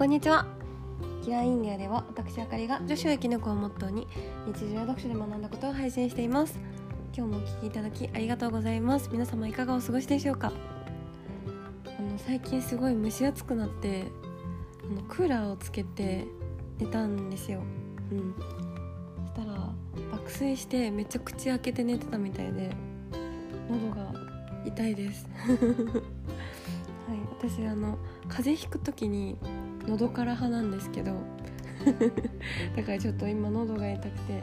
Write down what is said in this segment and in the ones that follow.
こんにちは。キラーインディアでは私あかりが女子を生き抜くをモットーに日常や読書で学んだことを配信しています。今日もお聞きいただきありがとうございます。皆様いかがお過ごしでしょうか？あの最近すごい蒸し暑くなってあのクーラーをつけて寝たんですよ。うん。そしたら爆睡してめっちゃ口開けて寝てたみたいで喉が痛いです。はい。私あの風邪ひく時に喉から派なんですけど。だからちょっと今喉が痛くて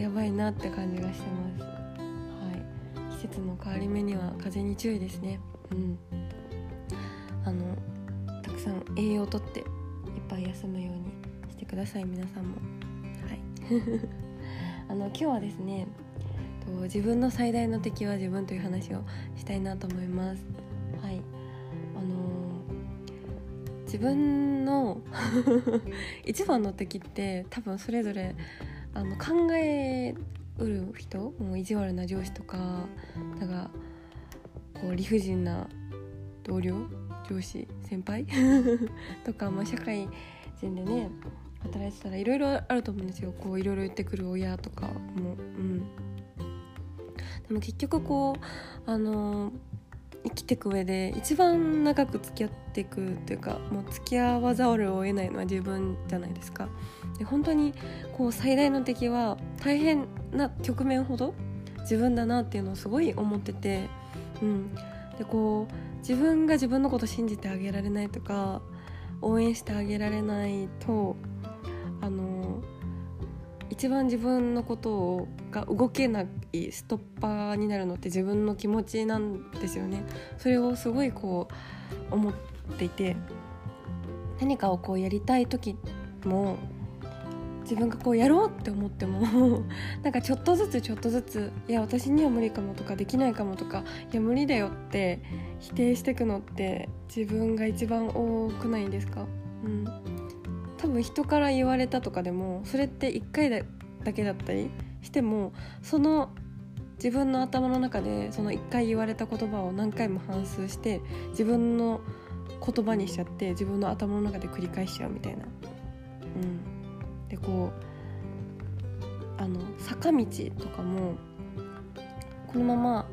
やばいなって感じがしてます。はい。季節の変わり目には風邪に注意ですね。うん。あのたくさん栄養をとっていっぱい休むようにしてください皆さんも。はい。あの今日はですねと自分の最大の敵は自分という話をしたいなと思います。はい。あの自分の 一番の敵って多分それぞれあの考えうる人もう意地悪な上司とかなんかこう理不尽な同僚上司先輩 とか、まあ、社会人でね働いてたらいろいろあると思うんですよ。こういろいろ言ってくる親とかも。うん。でも結局こうあの生きていく上で一番長く付き合っていくというかもう付き合わざるを得ないのは自分じゃないですか。で本当にこう最大の敵は大変な局面ほど自分だなっていうのをすごい思ってて、うん、でこう自分が自分のこと信じてあげられないとか応援してあげられないとあの一番自分のことをが動けないストッパーになるのって自分の気持ちなんですよね。それをすごいこう思っていて何かをこうやりたい時も自分がこうやろうって思っても なんかちょっとずつちょっとずついや私には無理かもとかできないかもとかいや無理だよって否定してくのって自分が一番多くないんですか？うん。多分人から言われたとかでもそれって1回だけだったりしてもその自分の頭の中でその1回言われた言葉を何回も反芻して自分の言葉にしちゃって自分の頭の中で繰り返しちゃうみたいな。うん、でこうあの坂道とかもこのまま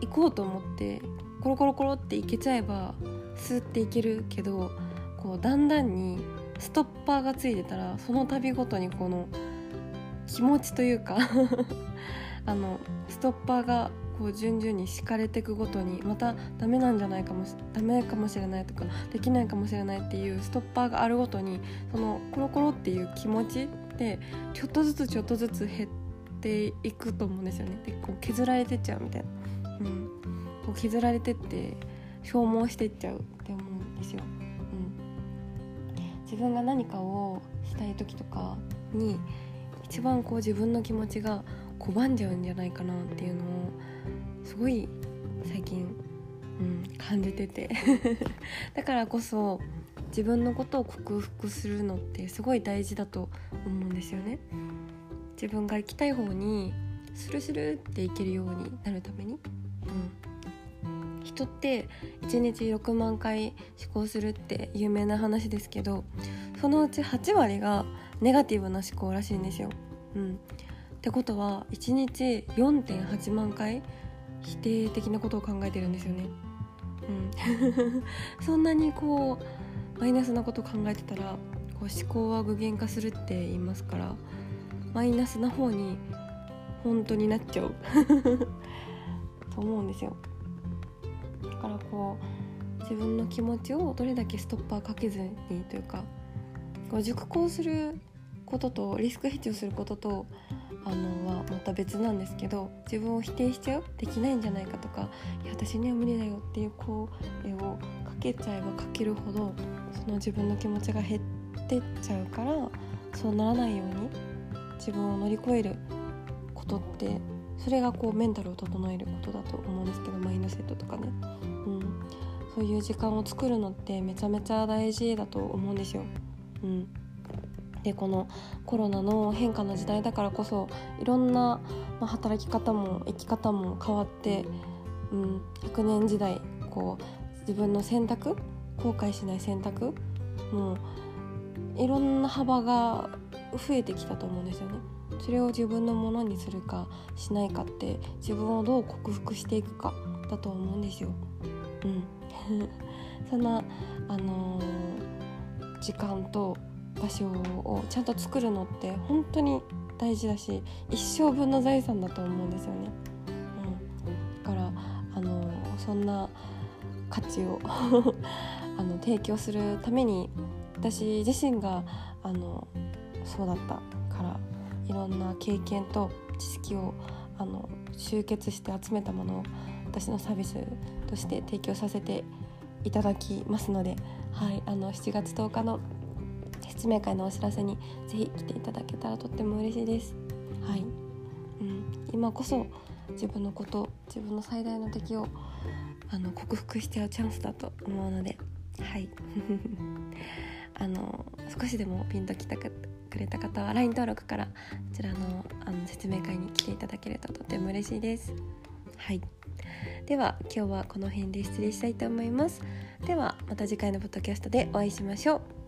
行こうと思ってコロコロコロって行けちゃえばスーって行けるけどこうだんだんにストッパーがついてたらその度ごとにこの気持ちというか あのストッパーがこう順々に敷かれていくごとにまたダメなんじゃないかもしダメかもしれないとかできないかもしれないっていうストッパーがあるごとにそのコロコロっていう気持ちってちょっとずつちょっとずつ減っていくと思うんですよね。でこう削られてっちゃうみたいな、うん、こう削られてって消耗してっちゃうって思うんですよ。自分が何かをしたい時とかに一番こう自分の気持ちが拒んじゃうんじゃないかなっていうのをすごい最近、うん、感じてて。だからこそ自分のことを克服するのってすごい大事だと思うんですよね。自分が行きたい方にスルスルっていけるようになるために、うん、人って1日6万回思考するって有名な話ですけどそのうち8割がネガティブな思考らしいんですよ。うん、ってことは1日4.8万回否定的なことを考えてるんですよね。うん、そんなにこうマイナスなこと考えてたらこう思考は具現化するって言いますからマイナスな方に本当になっちゃう と思うんですよ。からこう自分の気持ちをどれだけストッパーかけずにというかこう熟考することとリスクヘッジをすることとあのはまた別なんですけど自分を否定しちゃう？できないんじゃないかとかいや私には無理だよっていう声をかけちゃえばかけるほどその自分の気持ちが減ってっちゃうからそうならないように自分を乗り越えることってそれがこうメンタルを整えることだと思うんですけどマインドセットとかね、うん、そういう時間を作るのってめちゃめちゃ大事だと思うんですよ。うん、でこのコロナの変化の時代だからこそいろんな、ま、働き方も生き方も変わって、うん、100年時代こう自分の選択後悔しない選択、もういろんな幅が増えてきたと思うんですよね。それを自分のものにするかしないかって自分をどう克服していくかだと思うんですよ。うん、そんな、あのー、時間と場所をちゃんと作るのって本当に大事だし一生分の財産だと思うんですよね。うん、だから、あのー、そんな価値を あの提供するために私自身があのそうだったからいろんな経験と知識をあの集結して集めたものを私のサービスとして提供させていただきますので、はい、あの7月10日の説明会のお知らせにぜひ来ていただけたらとっても嬉しいです。はい。うん、今こそ自分のこと自分の最大の敵をあの克服しちゃうチャンスだと思うのではい。あの少しでもピンときたくれた方は LINE 登録からこちらのあの説明会に来ていただけるととても嬉しいです。はいでは今日はこの辺で失礼したいと思います。ではまた次回のポッドキャストでお会いしましょう。